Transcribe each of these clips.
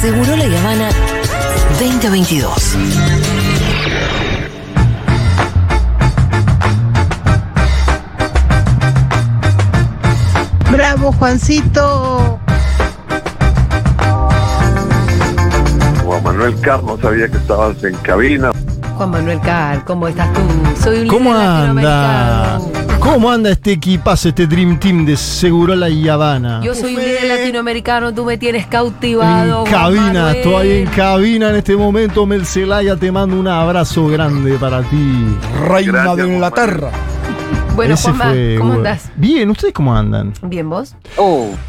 Segurola y Habana 2022. Bravo, Juancito. Juan Manuel Carr, no sabía que estabas en cabina. Juan Manuel Car, ¿cómo estás tú? Soy un ¿Cómo anda? ¿Cómo anda este equipazo, este Dream Team de Segurola y Habana? Yo soy un líder latinoamericano, tú me tienes cautivado. En cabina, Manuel. estoy en cabina en este momento. Mel Zelaya, te mando un abrazo grande para ti. Reina Gracias, de Inglaterra. Bueno, Ese Juanma, fue, ¿cómo bueno. andás? Bien, ¿ustedes cómo andan? Bien, ¿vos?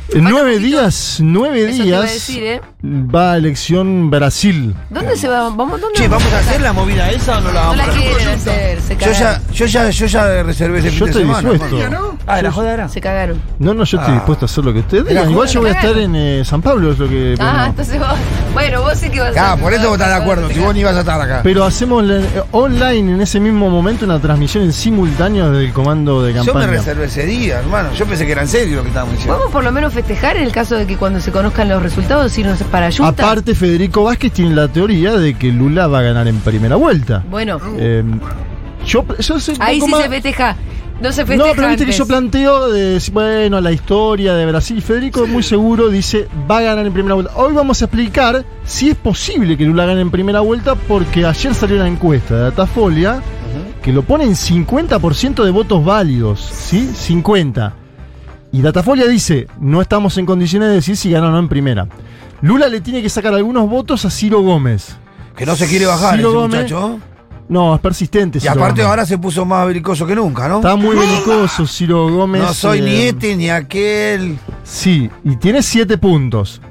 En nueve días, nueve Eso te iba a días decir, ¿eh? va a elección Brasil. ¿Dónde se va? ¿Vamos, dónde Che, ¿vamos a hacer la movida esa o no la No vamos la a hacer? Yo ya, yo ya, yo ya reservé ese Yo fin de estoy semana. dispuesto. hermano. Ah, ¿la joda era? Se cagaron. No, no, yo estoy Ah. dispuesto a hacer lo que ustedes digan. Igual yo voy a estar en eh, San Pablo, es lo que. Ah, bueno. entonces vos. Bueno, vos sí que vas a Ah, por eso vos estás de acuerdo. Si vos ni ibas a estar acá. Pero hacemos la- eh, online en ese mismo momento una transmisión en simultáneo del comando de Yo me campaña. reservé ese día, hermano. Yo pensé que era en serio lo que estábamos diciendo. Podemos por lo menos festejar en el caso de que cuando se conozcan los resultados irnos para Utah. Aparte, Federico Vázquez tiene la teoría de que Lula va a ganar en primera vuelta. Bueno, Eh, yo, yo ahí sí más- se festeja. No se No, festeja. pero viste que yo planteo de, bueno, la historia de Brasil. Federico muy seguro dice, va a ganar en primera vuelta. Hoy vamos a explicar si es posible que Lula gane en primera vuelta, porque ayer salió una encuesta de Datafolia que lo pone en 50% de votos válidos, ¿sí? 50. Y Datafolia dice, no estamos en condiciones de decir si gana o no en primera. Lula le tiene que sacar algunos votos a Ciro Gómez. Que no se quiere bajar Ciro ese Gómez- muchacho. No, es persistente. Y Ciro aparte Gómez. ahora se puso más belicoso que nunca, ¿no? Está muy belicoso Ciro Gómez. No soy ni eh, este ni aquel. Sí, y tiene 7 puntos.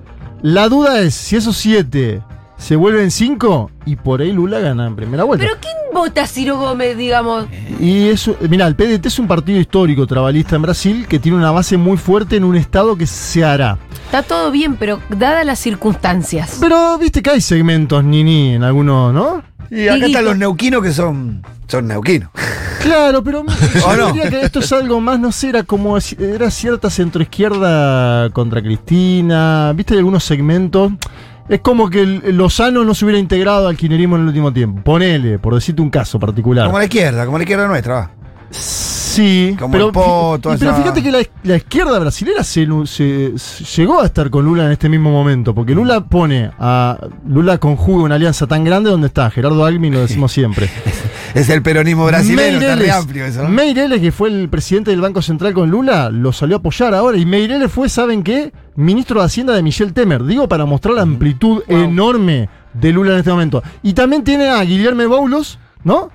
La duda es si esos 7 se vuelven 5 y por ahí Lula gana en primera vuelta. Pero ¿quién vota a Ciro Gómez, digamos? Y eso, mira, el PDT es un partido histórico trabalista en Brasil que tiene una base muy fuerte en un estado que se hará. Está todo bien, pero dadas las circunstancias. Pero viste que hay segmentos ni en algunos, ¿no? Y acá están los neuquinos que son, son neuquinos. Claro, pero yo ¿O no? diría que esto es algo más, no sé, era como era cierta centroizquierda contra Cristina, viste hay algunos segmentos. Es como que Lozano no se hubiera integrado al kirchnerismo en el último tiempo. Ponele, por decirte un caso particular. Como la izquierda, como la izquierda nuestra, va. Sí, Como pero, el Poto, y- pero esa- fíjate que la, la izquierda brasilera se, se- se llegó a estar con Lula en este mismo momento, porque Lula pone a. Lula conjuga una alianza tan grande donde está Gerardo Almin, lo decimos siempre. Es el peronismo brasileño, está re amplio eso, ¿no? Meireles, que fue el presidente del Banco Central con Lula, lo salió a apoyar ahora. Y Meireles fue, ¿saben qué? Ministro de Hacienda de Michel Temer. Digo, para mostrar la amplitud enorme de Lula en este momento. Y también tiene a Guillermo Boulos, ¿no?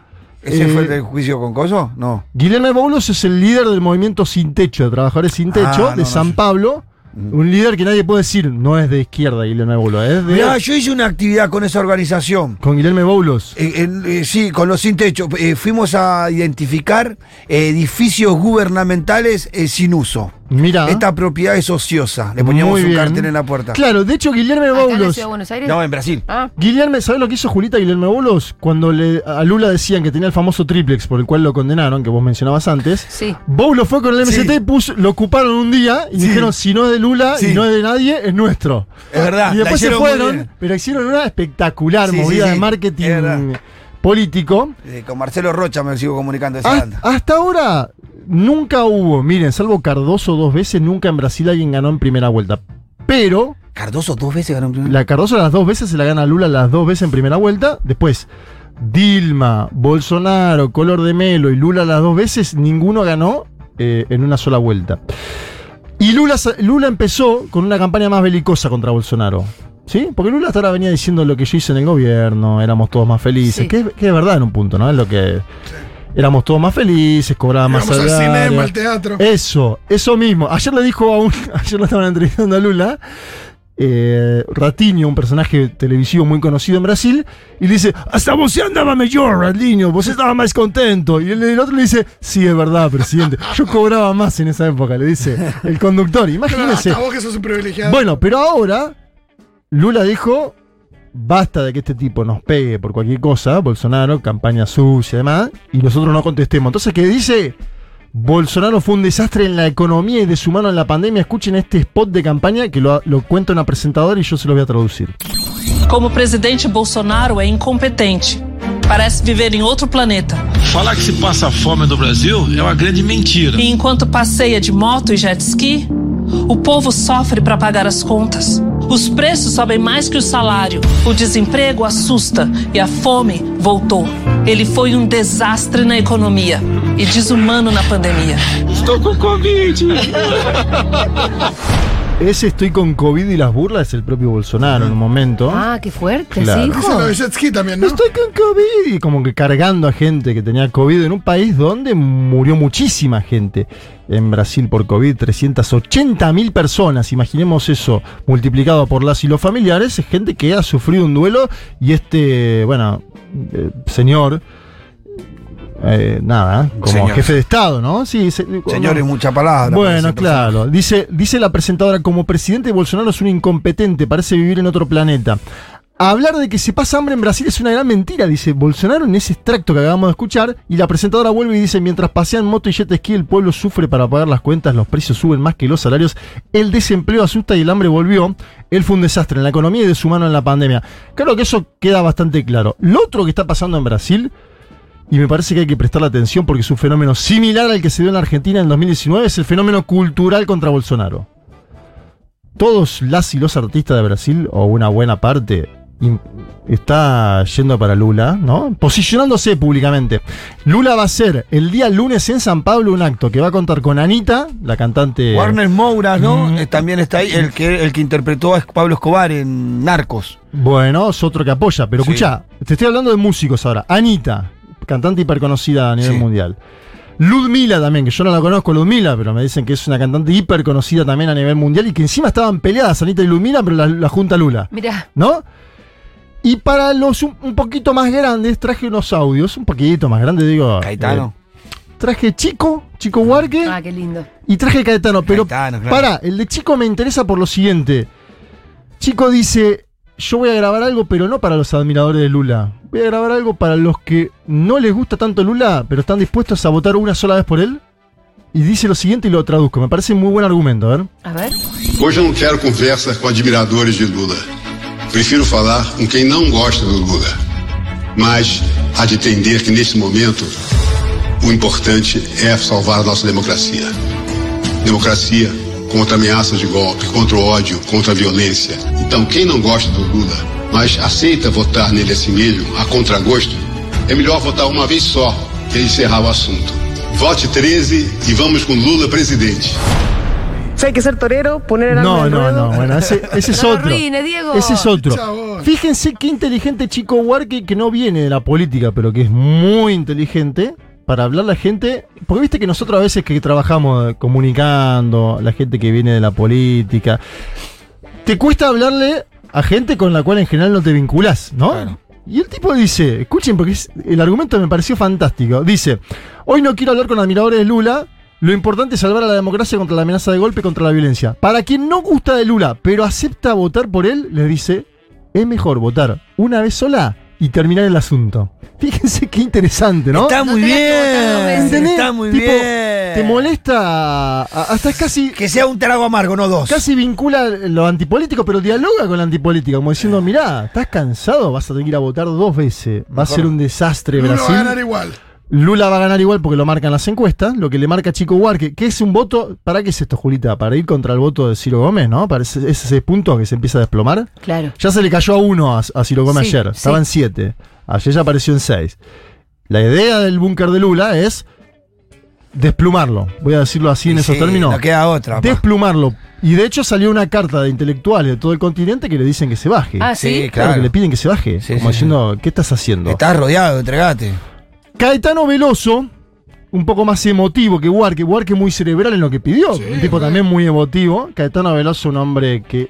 ¿Ese Eh, fue el del juicio con Coso? No. Guillermo Boulos es el líder del movimiento Sin Techo, de Trabajadores Sin Techo, Ah, no, de no San sé. Pablo. Un líder que nadie puede decir, no es de izquierda Guillermo Boulos, es de. Mirá, yo hice una actividad con esa organización. con Guillermo Boulos. Eh, eh, sí, con los sin techo. Eh, fuimos a identificar eh, edificios gubernamentales eh, sin uso. Mira. Esta propiedad es ociosa. Le poníamos Muy un bien. cartel en la puerta. Claro, de hecho, Guillermo ¿Acá en la Boulos. ciudad de Buenos Aires? No, en Brasil. Ah, Guillermo, ¿sabes lo que hizo Julita Guillermo Boulos? Cuando le, a Lula decían que tenía el famoso triplex por el cual lo condenaron, que vos mencionabas antes. sí. Boulos fue con el MST Sí. puso- lo ocuparon un día y Sí. dijeron: si no es de Lula Sí. y no es de nadie, es nuestro. Es verdad. y la después se hicieron muy fueron, bien. pero hicieron una espectacular Sí, sí, movida sí. de marketing Es verdad. político. Eh, con Marcelo Rocha me sigo comunicando esa Hasta, banda. hasta ahora nunca hubo, miren, salvo Cardoso dos veces, nunca en Brasil alguien ganó en primera vuelta. Pero Cardoso dos veces ganó un primer. la Cardoso las dos veces se la gana Lula las dos veces en primera vuelta. Después, Dilma, Bolsonaro, Color de Melo y Lula las dos veces, ninguno ganó eh, en una sola vuelta. Y Lula, Lula empezó con una campaña más belicosa contra Bolsonaro. ¿Sí? Porque Lula hasta ahora venía diciendo lo que yo hice en el gobierno, éramos todos más felices. Sí. Que, que es verdad en un punto, ¿no? Es lo que. Éramos todos más felices, cobraba más al salario. cinema, al teatro. Eso, eso mismo. Ayer le dijo a un. Ayer lo estaban entrevistando a Lula. Eh, Ratinho, un personaje televisivo muy conocido en Brasil, y le dice: Hasta vos andaba mejor, Ratinho, vos estabas más contento. Y el, el otro le dice: Sí, es verdad, presidente. Yo cobraba más en esa época, le dice el conductor. Claro, Imagínense. hasta vos que sos un privilegiado. Bueno, pero ahora Lula dijo, basta de que este tipo nos pegue por cualquier cosa, Bolsonaro, campaña sucia y demás, y nosotros no contestemos. Entonces, ¿qué dice? Bolsonaro fue un desastre en la economía y de su mano en la pandemia. Escuchen este spot de campaña que lo, lo cuenta una presentadora y yo se lo voy a traducir. Como presidente Bolsonaro é incompetente. Parece viver em outro planeta. Falar que se passa fome no Brasil é uma grande mentira. E enquanto passeia de moto e jet ski, o povo sofre para pagar as contas. Os preços sobem mais que o salário. O desemprego assusta e a fome voltou. Ele foi um desastre na economia e desumano na pandemia. Estou com Covid. Ese estoy con COVID y las burlas es el propio Bolsonaro en un momento. Ah, qué fuerte, Claro. sí, Eso hijo. es lo de jet ski también, ¿no? Estoy con COVID y como que cargando a gente que tenía COVID en un país donde murió muchísima gente. En Brasil por COVID, 380 mil personas. Imaginemos eso multiplicado por las y los familiares. Es gente que ha sufrido un duelo y este, bueno, eh, señor, eh, nada, como Señor. jefe de Estado, ¿no? Sí, se- Señores, no. mucha palabra. Bueno, claro. Dice, dice la presentadora, como presidente Bolsonaro es un incompetente, parece vivir en otro planeta. Hablar de que se pasa hambre en Brasil es una gran mentira, dice Bolsonaro en ese extracto que acabamos de escuchar. Y la presentadora vuelve y dice, mientras pasean moto y jet ski, el pueblo sufre para pagar las cuentas, los precios suben más que los salarios, el desempleo asusta y el hambre volvió. Él fue un desastre en la economía y de su mano en la pandemia. Claro que eso queda bastante claro. Lo otro que está pasando en Brasil y me parece que hay que prestarle atención porque es un fenómeno similar al que se dio en Argentina en 2019, es el fenómeno cultural contra Bolsonaro. Todos las y los artistas de Brasil, o una buena parte, está yendo para Lula, ¿no? Posicionándose públicamente. Lula va a hacer el día lunes en San Pablo un acto que va a contar con Anita, la cantante... Warner Moura, ¿no? Mm. Eh, también está ahí, el que, el que interpretó a Pablo Escobar en Narcos. Bueno, es otro que apoya, pero Sí. escucha, te estoy hablando de músicos ahora. Anita, cantante hiperconocida a nivel Sí. mundial. Ludmila también, que yo no la conozco, Ludmila, pero me dicen que es una cantante hiperconocida también a nivel mundial y que encima estaban peleadas Anita y Ludmila, pero la, la junta Lula, Mirá, ¿no? Y para los un, un poquito más grandes traje unos audios, un poquito más grandes, digo. Caetano. eh, traje Chico, Chico Huarque ah, qué lindo. y traje Caetano, pero Caetano, claro. para, el de Chico me interesa por lo siguiente. Chico dice, yo voy a grabar algo, pero no para los admiradores de Lula. Voy a grabar algo para los que no les gusta tanto Lula, pero están dispuestos a votar una sola vez por él. Y dice lo siguiente y lo traduzco. Me parece muy buen argumento, a ver. A ver. Hoje eu não quero conversa com admiradores de Lula. Prefiro falar com quem não gosta do Lula. Mas há de entender que nesse momento o importante é salvar a nossa democracia. Democracia contra ameaças de golpe, contra o ódio, contra a violência. Então, quem não gosta do Lula, mas aceita votar nele assim mesmo, a contragosto, é melhor votar uma vez só e encerrar o assunto. Vote 13 e vamos com Lula presidente. Si hay que ser torero, poner el No, no, ruedo. no. Bueno, ese, ese es otro. arruine, Diego. Ese es otro. Fíjense qué inteligente Chico Huarque, que no viene de la política, pero que es muy inteligente para hablar a la gente. Porque viste que nosotros a veces que trabajamos eh, comunicando, la gente que viene de la política, te cuesta hablarle a gente con la cual en general no te vinculás, ¿no? Claro. Y el tipo dice, escuchen porque es- el argumento me pareció fantástico. Dice, hoy no quiero hablar con admiradores de Lula, lo importante es salvar a la democracia contra la amenaza de golpe y contra la violencia. Para quien no gusta de Lula, pero acepta votar por él, les dice, es mejor votar una vez sola y terminar el asunto. Fíjense qué interesante, ¿no? Está muy bien. ¿Entendés? Está muy Tipo, bien. Te molesta, hasta es casi... Que sea un trago amargo, no dos. Casi vincula lo antipolítico, pero dialoga con la antipolítica, como diciendo, mirá, ¿estás cansado? Vas a tener que ir a votar dos veces. Va a ser un desastre Lula va a Brasil. ganar igual. Lula va a ganar igual porque lo marcan las encuestas, lo que le marca Chico Huarque, que es un voto, ¿para qué es esto, Julita? Para ir contra el voto de Ciro Gómez, ¿no? Para ese, ese, punto que se empieza a desplomar. Claro. Ya se le cayó a uno a, a Ciro Gómez Sí, ayer, sí. estaba en siete. Ayer ya apareció en seis. La idea del búnker de Lula es desplumarlo. Voy a decirlo así en esos sí, términos. No queda otra. pa. Desplumarlo. Y de hecho salió una carta de intelectuales de todo el continente que le dicen que se baje. Ah, sí. Claro, claro. que le piden que se baje. Sí, como sí, diciendo, ¿qué estás haciendo? Estás rodeado, entregate. Caetano Veloso, un poco más emotivo que Huarque. Huarque muy cerebral en lo que pidió. Sí, un tipo bueno. también muy emotivo. Caetano Veloso, un hombre que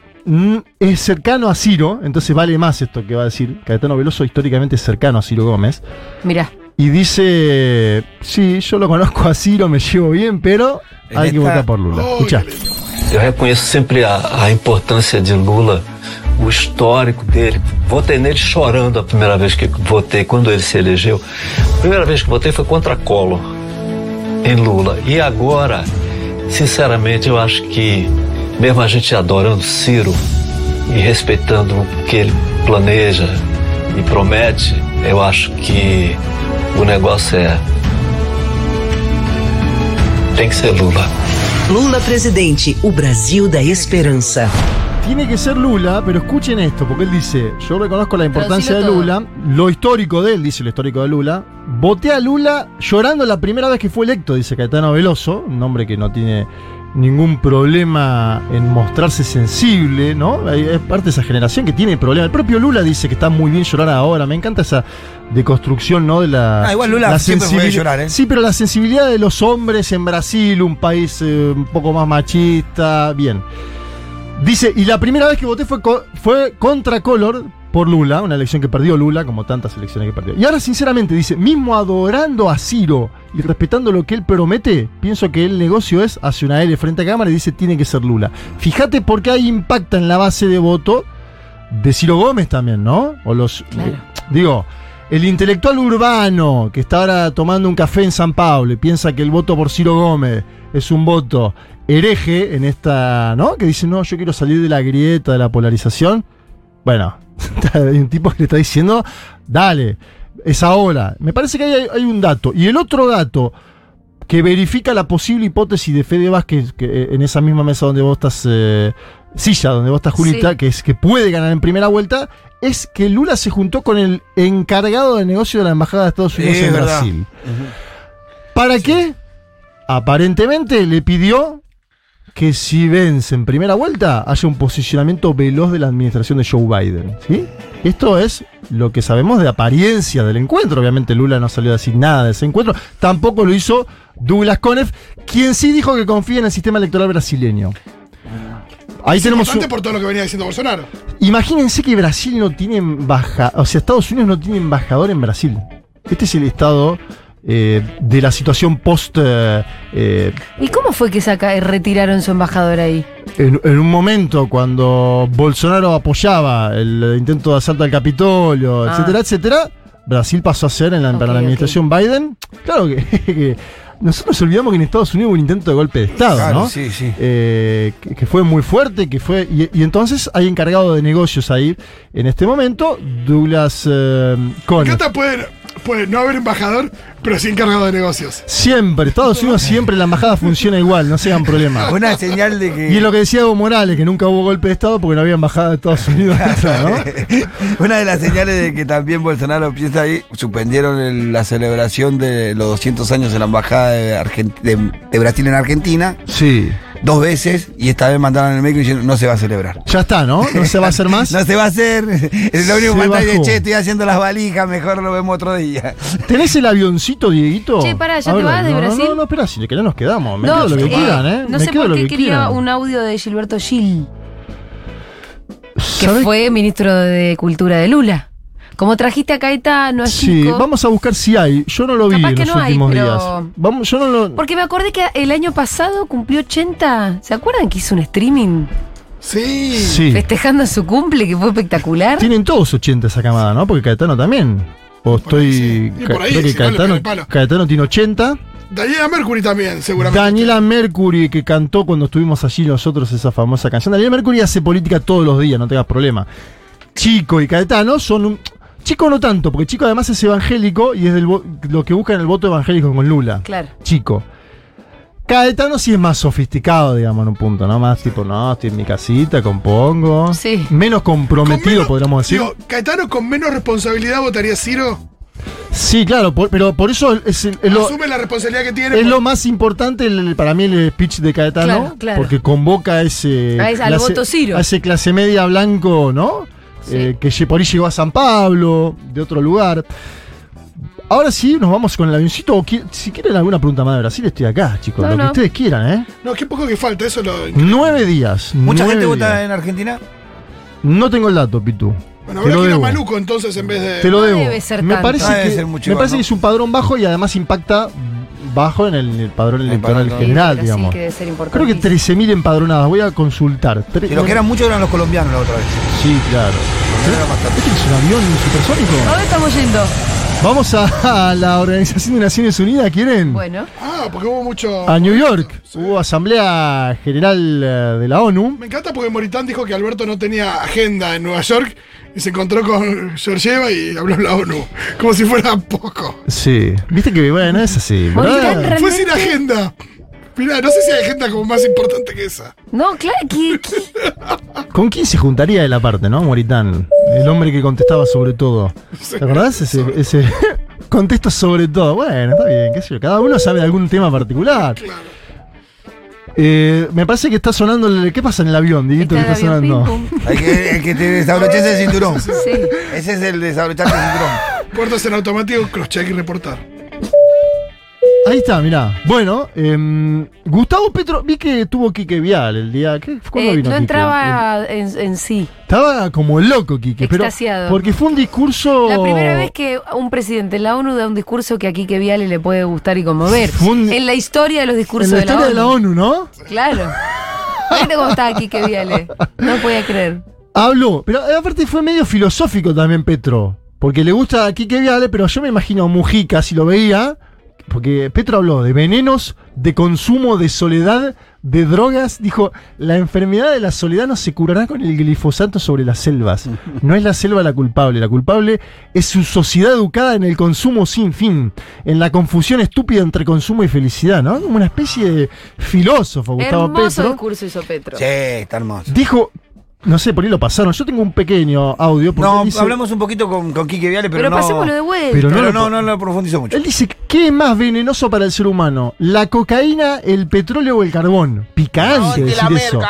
es cercano a Ciro, entonces vale más esto que va a decir. Caetano Veloso históricamente es cercano a Ciro Gómez. Mirá. Y dice, sí, yo lo conozco a Ciro, me llevo bien, pero hay que votar por Lula. Escuchá. Eu reconheço sempre a, a importância de Lula, o histórico dele. Votei nele chorando a primeira vez que votei, quando ele se elegeu. A primeira vez que votei foi contra Collor. em Lula. E agora, sinceramente, eu acho que, mesmo a gente adorando Ciro e respeitando o que ele planeja e promete, eu acho que o negócio é. Tem que ser Lula. Lula presidente, o Brasil da esperanza. Tiene que ser Lula, pero escuchen esto, porque él dice, yo reconozco la importancia de Lula, lo histórico de él, dice lo histórico de Lula, voté a Lula llorando la primera vez que fue electo, dice Caetano Veloso, un hombre que no tiene ningún problema en mostrarse sensible, ¿no? Es parte de esa generación que tiene problemas. El propio Lula dice que está muy bien llorar ahora, me encanta esa deconstrucción, ¿no? De la, Ah, igual Lula la siempre fue de sensibili- llorar, ¿eh? Sí, pero la sensibilidad de los hombres en Brasil, un país eh, un poco más machista, bien. Dice, y la primera vez que voté fue, co- fue contra Color por Lula, una elección que perdió Lula, como tantas elecciones que perdió. Y ahora, sinceramente, dice, mismo adorando a Ciro y respetando lo que él promete, pienso que el negocio es, hace una L frente a cámara y dice, tiene que ser Lula. Fíjate por qué hay impacta en la base de voto de Ciro Gómez también, ¿no? O los. Claro. eh, digo. El intelectual urbano que está ahora tomando un café en San Pablo y piensa que el voto por Ciro Gómez es un voto hereje en esta, ¿no? Que dice, no, yo quiero salir de la grieta, de la polarización. Bueno, hay un tipo que le está diciendo, dale, es ahora. Me parece que hay, hay un dato. Y el otro dato que verifica la posible hipótesis de Fede Vázquez, que eh, en esa misma mesa donde vos estás, eh, silla donde vos estás, Julita, Sí. que es que puede ganar en primera vuelta, es que Lula se juntó con el encargado de negocio de la Embajada de Estados Unidos en verdad. Brasil. ¿Para qué? Aparentemente le pidió que si vence en primera vuelta haya un posicionamiento veloz de la administración de Joe Biden. ¿sí? Esto es lo que sabemos de apariencia del encuentro. Obviamente Lula no salió a decir nada de ese encuentro. Tampoco lo hizo Douglas Conef, quien sí dijo que confía en el sistema electoral brasileño. Ahí Es tenemos un- importante por todo lo que venía diciendo Bolsonaro. Imagínense que Brasil no tiene embajador, o sea, Estados Unidos no tiene embajador en Brasil. Este es el estado eh, de la situación post. eh, eh, ¿Y cómo fue que saca, retiraron su embajador ahí? en, en un momento cuando Bolsonaro apoyaba el intento de asalto al Capitolio, Ah. etcétera, etcétera, Brasil pasó a ser en la, para la administración Biden. Claro que, que nosotros nos olvidamos que en Estados Unidos hubo un intento de golpe de Estado, Claro, ¿no? sí, sí. Eh, que, que fue muy fuerte, que fue. Y, y entonces hay encargado de negocios ahí en este momento, Douglas eh, Conniff. Cata puede, puede no haber embajador, pero sí encargado de negocios. Siempre, Estados Unidos siempre la embajada funciona igual, no se hagan problema. Una señal de que. Y es lo que decía Evo Morales, que nunca hubo golpe de Estado porque no había embajada de Estados Unidos dentro, ¿no? Una de las señales de que también Bolsonaro piensa ahí, suspendieron el- la celebración de los 200 años de la embajada de, Argen- de- de Brasil en Argentina, Sí. Dos veces, y esta vez mandaron el médico diciendo no se va a celebrar. Ya está, ¿no? No se va a hacer más. No se va a hacer. Es lo único que falta de che, estoy haciendo las valijas, mejor lo vemos otro día. ¿Tenés el avioncito, Dieguito? Che, pará, ¿ya A te ver, vas de no, Brasil? No, no, espera, si que no nos quedamos. Me quedo lo que eh, quieran, ¿eh? No Me sé por qué que quería quieran. un audio de Gilberto Gil, que ¿Sabés fue ministro de Cultura de Lula. Como trajiste a Caetano, a Sí, Chico, vamos a buscar si hay. Yo no lo vi Capaz en que los no hay, últimos pero- días. Vamos, yo no lo. Porque me acordé que el año pasado cumplió 80. ¿Se acuerdan que hizo un streaming Sí. Sí. festejando su cumple, que fue espectacular? Tienen todos 80 esa camada, ¿no? Porque Caetano también. O estoy. sí. Y por ahí, creo que si no, le pega Caetano. Caetano tiene 80. Daniela Mercury también, seguramente. Daniela Mercury, que cantó cuando estuvimos allí nosotros esa famosa canción. Daniela Mercury hace política todos los días, no tengas problema. Chico y Caetano son un. Chico no tanto, porque Chico además es evangélico y es del lo que buscan el voto evangélico con Lula. Claro. Chico. Caetano sí es más sofisticado, digamos, en un punto, ¿no? Más tipo, no, estoy en mi casita, compongo. Sí. Menos comprometido, Con menos- podríamos decir. Digo, Caetano con menos responsabilidad votaría Ciro. sí, claro, por- pero por eso es, el- es lo, Asume la responsabilidad que tiene. es por- lo más importante el- para mí el speech de Caetano, Claro, claro. porque convoca a ese, A ese- al voto Ciro. a ese clase media blanco, ¿no? Sí. Eh, que por ahí llegó a San Pablo, de otro lugar. Ahora sí, nos vamos con el avioncito. o qui- Si quieren alguna pregunta más de Brasil, estoy acá, chicos. No, lo que ustedes quieran, ¿eh? No, qué poco que falta, eso lo. Nueve días. ¿Mucha nueve gente vota en Argentina? No tengo el dato, Pitu. Bueno, habrá lo que ir a. Maluco entonces en vez de. Te lo No debo. debe ser me tanto. parece, No debe que, ser mucho me igual, parece ¿no? que es un padrón bajo y además impacta bajo en el, el padrón El electoral Sí, general, digamos. que debe ser. Creo que 13.000 empadronadas. Voy a consultar. Tre- Y los que eran muchos eran los colombianos la otra vez. Sí, claro. ¿Este es un avión supersónico? ¿A dónde estamos yendo? Vamos a, a la Organización de Naciones Unidas, ¿quieren? Bueno. Ah, porque hubo mucho. A New York. Hubo Asamblea General eh, de la ONU. Me encanta porque Moritán dijo que Alberto no tenía agenda en Nueva York y se encontró con Georgieva y habló en la ONU. Como si fuera poco. Sí. Viste que, bueno, es así. Fue sin agenda. Mirá, no sé si hay agenda como más importante que esa. No, claro, que, ¿Con quién se juntaría él aparte, no? Moritán. El hombre que contestaba sobre todo. ¿Te acordás? Ese, ese contesto sobre todo. Bueno, está bien, qué sé yo. Cada uno sabe de algún tema particular. Eh, me parece que está sonando. el- ¿Qué pasa en el avión, Diguito? que Está está el avión, sonando? Hay que, hay que te desabroches el cinturón. Sí. Ese es el desabrocharse el cinturón. Puertas en automático, crosscheck y reportar. Ahí está, mirá. Bueno, em, Gustavo Petro, vi que tuvo Quique Vial el día. ¿qué? ¿Cuándo Eh, vino no Quique? entraba en, en sí. Estaba como loco, Quique. Pero Extasiado. porque fue un discurso. La primera vez que un presidente de la ONU da un discurso que a Quique Viale le puede gustar y conmover. Un- En la historia de los discursos En la de, la historia de la ONU, ¿no? Claro. ¿Viste cómo estaba Quique Viale? No podía creer. Habló, pero eh, aparte fue medio filosófico también Petro, porque le gusta a Quique Viale, pero yo me imagino a Mujica si lo veía, porque Petro habló de venenos, de consumo, de soledad, de drogas, dijo, la enfermedad de la soledad no se curará con el glifosato sobre las selvas. No es la selva la culpable, la culpable es su sociedad educada en el consumo sin fin, en la confusión estúpida entre consumo y felicidad, ¿no? Como una especie de filósofo, Gustavo Hermoso Petro. discurso hizo Petro. Sí, está hermoso. Dijo, no sé, por ahí lo pasaron. Yo tengo un pequeño audio. Porque No, dice, hablamos un poquito con, con Quique Viale, pero, Pero no. pasémoslo de vuelta. Pero Pero, no no, lo- no, lo profundizó mucho. Él dice, ¿qué es más venenoso para el ser humano? ¿La cocaína, el petróleo o el carbón? Picante decir eso.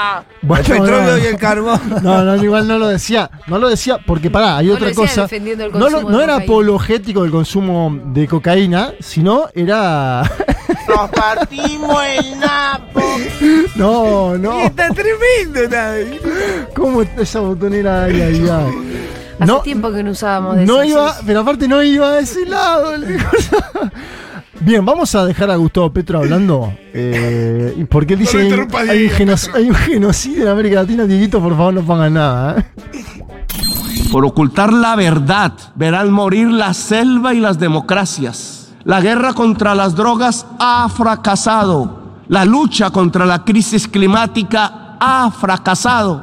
Bueno, el petróleo no. y el carbón. No, no, igual no lo decía. No lo decía porque, pará, hay No otra cosa. defendiendo el No, lo- no era cocaína. apologético del consumo de cocaína, sino era... Nos partimos el napo. no, no. Está tremendo. está- ¿Cómo está esa botonera ahí, ahí, ahí? Hace No, tiempo que no usábamos de No eso, iba, pero aparte no iba a ese lado. Bien, vamos a dejar a Gustavo Petro hablando. eh, porque él dice No lo que hay, interrumpas, hay un Diego, geno- hay un genocidio en América Latina. Dieguito, por favor, no pongan nada. ¿eh? Por ocultar la verdad, verán morir la selva y las democracias. La guerra contra las drogas ha fracasado. La lucha contra la crisis climática ha fracasado.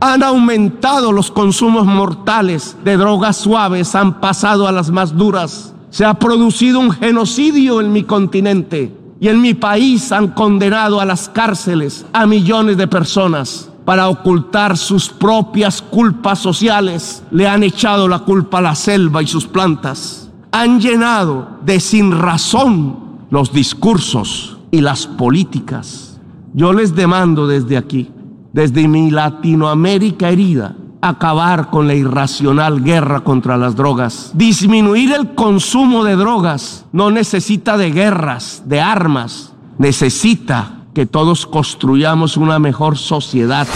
Han aumentado los consumos mortales de drogas suaves, han pasado a las más duras. Se ha producido un genocidio en mi continente y en mi país han condenado a las cárceles a millones de personas para ocultar sus propias culpas sociales. Le han echado la culpa a la selva y sus plantas. Han llenado de sin razón los discursos y las políticas. Yo les demando desde aquí, desde mi Latinoamérica herida, acabar con la irracional guerra contra las drogas. Disminuir el consumo de drogas no necesita de guerras, de armas, necesita que todos construyamos una mejor sociedad.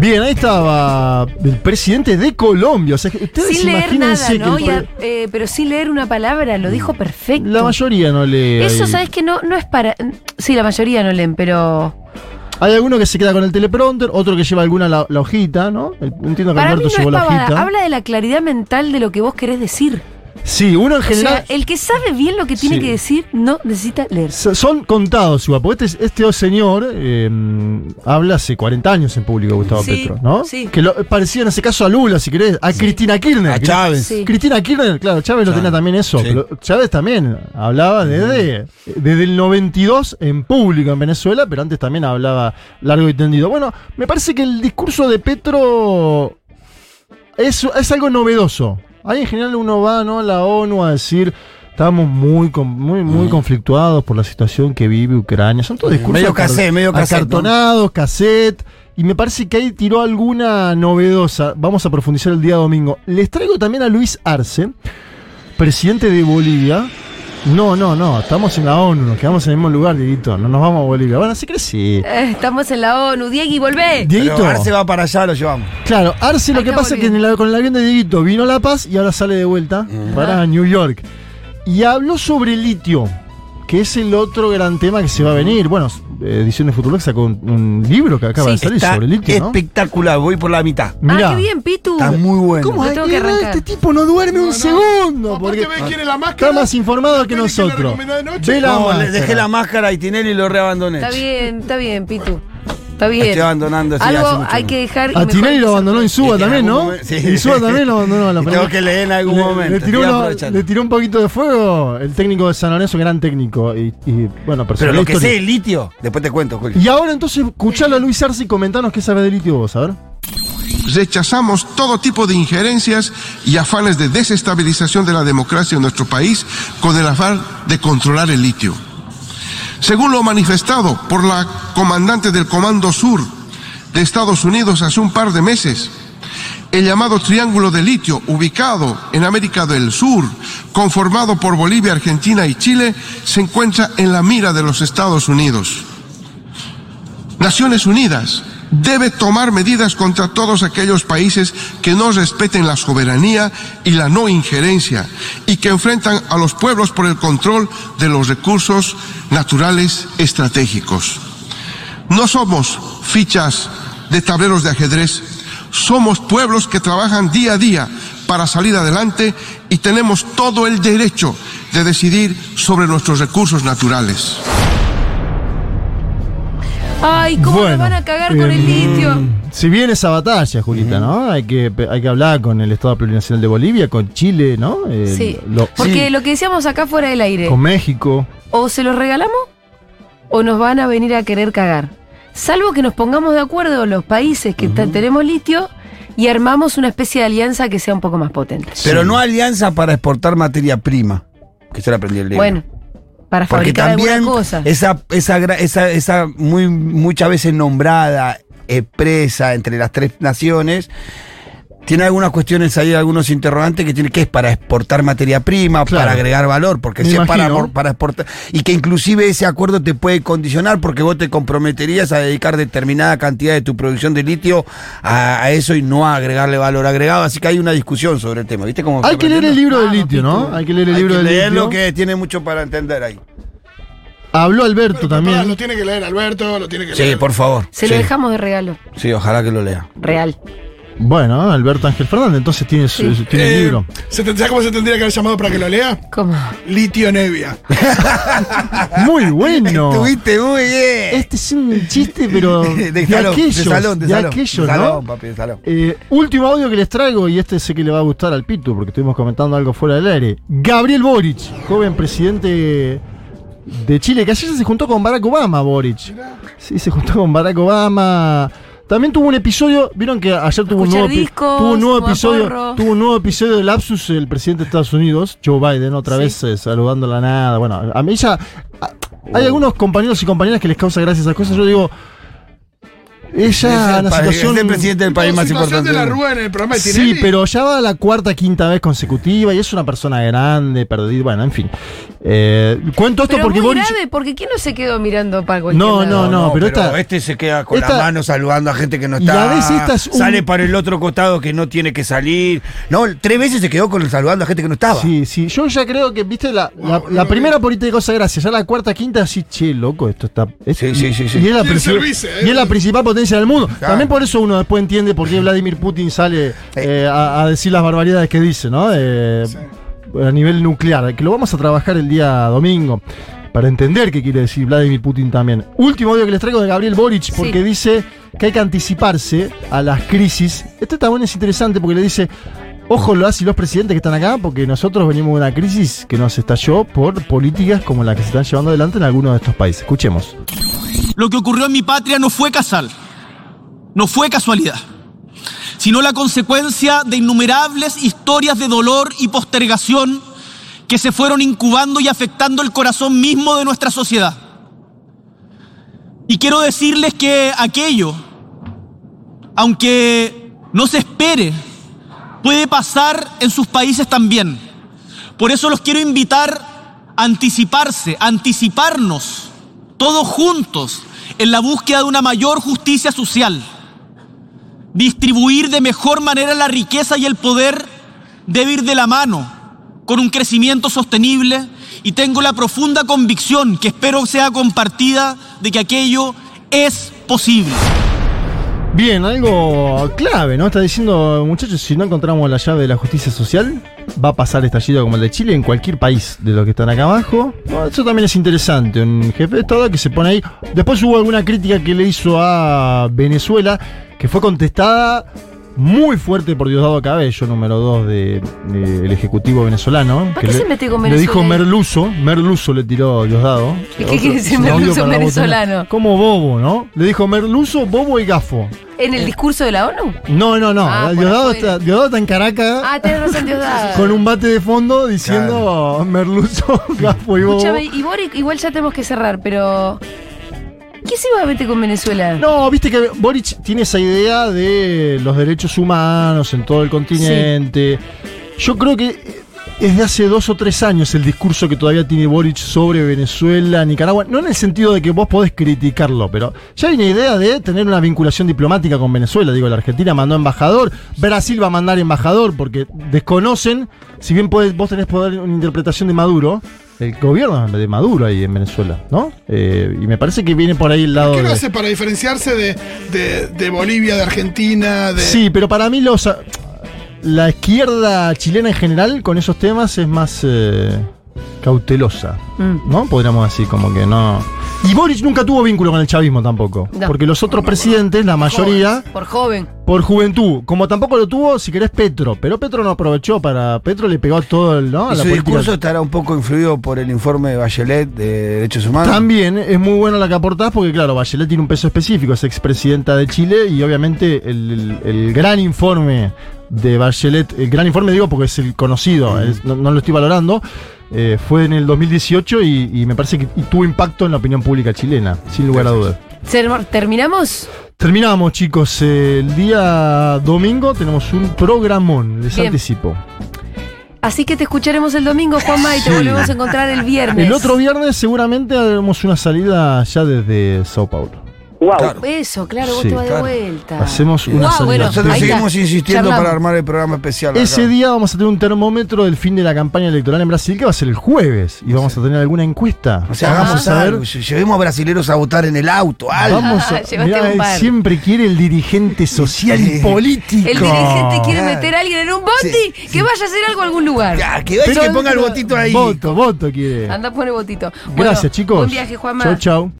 Bien, ahí estaba el presidente de Colombia. O sea, ustedes Sin leer nada, ¿no? que el a- eh, pero sin leer una palabra, lo dijo perfecto. la mayoría no lee. Eso, ahí. ¿sabes que No, no es para. Sí, la mayoría no leen, pero. Hay alguno que se queda con el teleprompter, otro que lleva alguna la, la hojita, ¿no? Entiendo que Para mí Alberto no es llevó la pavada. hojita. Habla de la claridad mental de lo que vos querés decir. Sí, uno en O general. sea, el que sabe bien lo que tiene Sí. que decir no necesita leer. So- Son contados, igual, porque este, este señor eh, habla hace 40 años en público, Gustavo Sí, Petro, ¿no? sí. Que lo, parecía en ese caso a Lula, si querés, a Cristina Kirchner. A Chávez. Sí. Cristina Kirchner, claro, Chávez no Chávez. tenía también eso, Sí. pero Chávez también hablaba desde, desde el 92 en público en Venezuela, pero antes también hablaba largo y tendido. Bueno, me parece que el discurso de Petro es, es algo novedoso. Ahí en general uno va ¿no? a la ONU a decir estamos muy muy muy conflictuados por la situación que vive Ucrania. Son todos discursos Medio cassette, medio cassette, acartonados, cassette. Y me parece que ahí tiró alguna novedosa. Vamos a profundizar el día domingo. Les traigo también a Luis Arce, presidente de Bolivia. No, no, no, estamos en la ONU, nos quedamos en el mismo lugar, Dieguito. No nos vamos a Bolivia. Bueno, sí que sí. Eh, estamos en la ONU. Diegui, volvé. Dieguito. Pero Arce va para allá, lo llevamos. Claro, Arce lo que pasa es que en el- con el avión de Dieguito vino a La Paz y ahora sale de vuelta para New York. Y habló sobre litio, que es el otro gran tema que se va a venir. Bueno, Ediciones Futurock sacó un, un libro que acaba de salir Está sobre litio, ¿no? espectacular, voy por la mitad. Mirá. Ah, qué bien, Pitu. Está muy bueno. ¿Cómo tengo que errar? arrancar. Este tipo no duerme un segundo. Porque ve quién es la máscara. está más informado que nosotros. Ve la No, le máscara. dejé la máscara y Tinelli y lo reabandoné. Está bien, está bien, Pitu. Está bien. Estoy abandonando, sí, Algo hace mucho hay que dejar. y A mejor Tinelli lo abandonó en Suba también, ¿no? momento- sí. En Suba también lo abandonó. primero- tengo que leer en algún le, momento, Le tiró, estoy uno- aprovechando. le tiró un poquito de fuego el técnico de San Lorenzo, gran técnico. Y, y, bueno, Pero lo que sé, el litio, después te cuento, Julio. Y ahora entonces, escuchalo a Luis Arce y comentanos qué sabe de litio vos, a ver. Rechazamos todo tipo de injerencias y afanes de desestabilización de la democracia en nuestro país con el afán de controlar el litio. Según lo manifestado por la comandante del Comando Sur de Estados Unidos hace un par de meses, el llamado Triángulo de Litio, ubicado en América del Sur, conformado por Bolivia, Argentina y Chile, se encuentra en la mira de los Estados Unidos. Naciones Unidas debe tomar medidas contra todos aquellos países que no respeten la soberanía y la no injerencia y que enfrentan a los pueblos por el control de los recursos naturales estratégicos. No somos fichas de tableros de ajedrez, somos pueblos que trabajan día a día para salir adelante y tenemos todo el derecho de decidir sobre nuestros recursos naturales. Ay, ¿cómo Bueno, nos van a cagar con el em, litio? Si viene esa batalla, Julita, ¿no? Hay que, hay que hablar con el Estado Plurinacional de Bolivia, con Chile, ¿no? El- Sí. lo- Porque lo que decíamos acá fuera del aire, con México. o se los regalamos o nos van a venir a querer cagar. Salvo que nos pongamos de acuerdo los países que tenemos litio y armamos una especie de alianza que sea un poco más potente. Pero no alianza para exportar materia prima. Que se la aprendí el libro. Bueno, para Porque fabricar también alguna cosa. esa, esa, esa, esa muy, muchas veces nombrada expresa entre las tres naciones, tiene algunas cuestiones ahí, algunos interrogantes que tiene que es para exportar materia prima, Claro. para agregar valor, porque Me si es para, para exportar, y que inclusive ese acuerdo te puede condicionar porque vos te comprometerías a dedicar determinada cantidad de tu producción de litio a, a eso y no a agregarle valor agregado, así que hay una discusión sobre el tema, ¿viste cómo Hay que leer el libro del Ah, litio, ¿no? Hay que leer el Hay libro que del leerlo litio. que tiene mucho para entender ahí. Habló Alberto Pero, también. Lo tiene que leer Alberto, lo tiene que Sí, leer. por favor. Se sí. lo dejamos de regalo. Sí, ojalá que lo lea. Real. Bueno, Alberto Ángel Fernández, entonces tiene, su- Sí. tiene el Eh, libro. ¿se te- ¿Sabes cómo se tendría que haber llamado para que lo lea? ¿Cómo? Litio Nevia. Muy bueno. Estuviste muy bien. Este es un chiste, pero de, de salón, aquellos, de salón, de, de salón. aquellos, de ¿no? salón, papi, de salón. Eh, último audio que les traigo, y este sé que le va a gustar al Pitu, porque estuvimos comentando algo fuera del aire. Gabriel Boric, joven presidente de Chile, que ayer se juntó con Barack Obama, Boric. Sí, se juntó con Barack Obama. También tuvo un episodio, vieron que ayer tuvo un nuevo, discos, tuvo un nuevo episodio, porro. tuvo un nuevo episodio de lapsus el presidente de Estados Unidos, Joe Biden, otra Sí. vez eh, saludando a la nada. Bueno, a mí ya a- hay algunos compañeros y compañeras que les causa gracia esas cosas. Yo digo, ella el la situación es el presidente del país más situación importante. de la. Rúa en el programa de Sí, pero ya va la cuarta, quinta vez consecutiva y es una persona grande, perdida. Bueno, en fin. Eh, cuento esto Pero porque muy Boric. grave, porque ¿quién no se quedó mirando para cualquier No, lado? no, pero esta- este se queda con esta- la mano saludando a gente que no Y está. a veces esta es un- Sale para el otro costado que no tiene que salir. No, tres veces se quedó con el saludando a gente que no estaba. Sí, sí, yo ya creo que, viste, la, la, la primera política de cosa gracia, ya la cuarta, quinta, así, che, loco, esto está. es- Sí, sí, sí, sí. Y es la, servicio, ¿eh? y es la principal potencia del mundo. Claro. También por eso uno después entiende por qué Vladimir Putin sale eh, a, a decir las barbaridades que dice, ¿no? Eh, A nivel nuclear, que lo vamos a trabajar el día domingo. Para entender qué quiere decir Vladimir Putin también. Último audio que les traigo de Gabriel Boric, porque Sí. dice que hay que anticiparse a las crisis. Este también es interesante porque le dice, ojo las y los presidentes que están acá, porque nosotros venimos de una crisis que nos estalló por políticas como la que se están llevando adelante en algunos de estos países. Escuchemos. Lo que ocurrió en mi patria no fue casal, no fue casualidad, sino la consecuencia de innumerables historias de dolor y postergación que se fueron incubando y afectando el corazón mismo de nuestra sociedad. Y quiero decirles que aquello, aunque no se espere, puede pasar en sus países también. Por eso los quiero invitar a anticiparse, a anticiparnos todos juntos en la búsqueda de una mayor justicia social. Distribuir de mejor manera la riqueza y el poder debe ir de la mano con un crecimiento sostenible y tengo la profunda convicción, que espero sea compartida, de que aquello es posible. Bien, algo clave, ¿no? Está diciendo, muchachos, si no encontramos la llave de la justicia social, va a pasar estallido como el de Chile en cualquier país de los que están acá abajo. No, eso también es interesante. Un jefe de Estado que se pone ahí. Después hubo alguna crítica que le hizo a Venezuela, que fue contestada muy fuerte por Diosdado Cabello, número 2 del de, el Ejecutivo venezolano. ¿Por qué le, se metió con Le dijo Venezuela? Merluzo, Merluzo le tiró Diosdado. ¿Y qué quiere decir Merluzo para la venezolano? Como bobo, ¿no? Le dijo Merluzo, bobo y gafo. ¿En el discurso de la ONU? No, no, no. Ah, Diosdado, está, Diosdado está en Caracas Ah, tenés razón, Diosdado. con un bate de fondo diciendo Merluzo, gafo y bobo. Escúchame, y Boric, igual ya tenemos que cerrar, pero. ¿Qué se va a meter con Venezuela? No, viste que Boric tiene esa idea de los derechos humanos en todo el continente. Yo creo que es de hace dos o tres años el discurso que todavía tiene Boric sobre Venezuela, Nicaragua. No en el sentido de que vos podés criticarlo, pero ya hay una idea de tener una vinculación diplomática con Venezuela. Digo, la Argentina mandó embajador, Brasil va a mandar embajador porque desconocen, si bien podés- vos tenés poder una interpretación de Maduro. El gobierno de Maduro ahí en Venezuela, ¿no? Eh, y me parece que viene por ahí el lado ¿Qué lo de- hace para diferenciarse de, de- de Bolivia, de Argentina? De... Sí, pero para mí los la izquierda chilena en general con esos temas es más eh, cautelosa, Mm. ¿no? Podríamos decir como que no. Y Boric nunca tuvo vínculo con el chavismo tampoco, No. porque los otros presidentes, la mayoría, Por joven. por juventud, como tampoco lo tuvo, si querés, Petro, pero Petro no aprovechó para Petro le pegó todo el, ¿no? Y la su política. discurso estará un poco influido por el informe de Bachelet de Derechos Humanos. También es muy buena la que aportás porque, claro, Bachelet tiene un peso específico, es expresidenta de Chile y obviamente el, el- el gran informe de Bachelet, el gran informe digo porque es el conocido, es- no, no lo estoy valorando, eh, fue en el 2018 y, y me parece que y tuvo impacto en la opinión pública chilena, sin lugar a dudas. ¿Terminamos? Terminamos, chicos. el día domingo tenemos un programón, les Bien. anticipo. Así que te escucharemos el domingo, Juanma, y te Sí. volvemos a encontrar el viernes. El otro viernes seguramente haremos una salida ya desde Sao Paulo. Eso, claro, vos Sí, te vas de claro. vuelta. Hacemos una Guau, salida. bueno, Nosotros está. seguimos insistiendo Charlamos. para armar el programa especial. acá. Ese día vamos a tener un termómetro del fin de la campaña electoral en Brasil que va a ser el jueves y vamos a tener alguna encuesta. O sea, vamos hagamos a ver. Llevemos a brasileros a votar en el auto. Algo. Vamos a, Llévate mirá, un siempre quiere el dirigente social y político. El dirigente quiere meter a alguien en un bondi que vaya a hacer algo a algún lugar. que vaya que ponga el botito ahí. Voto, voto quiere. Anda, pone botito. Bueno, Gracias, chicos. Buen viaje, Juanma. Chau, chau.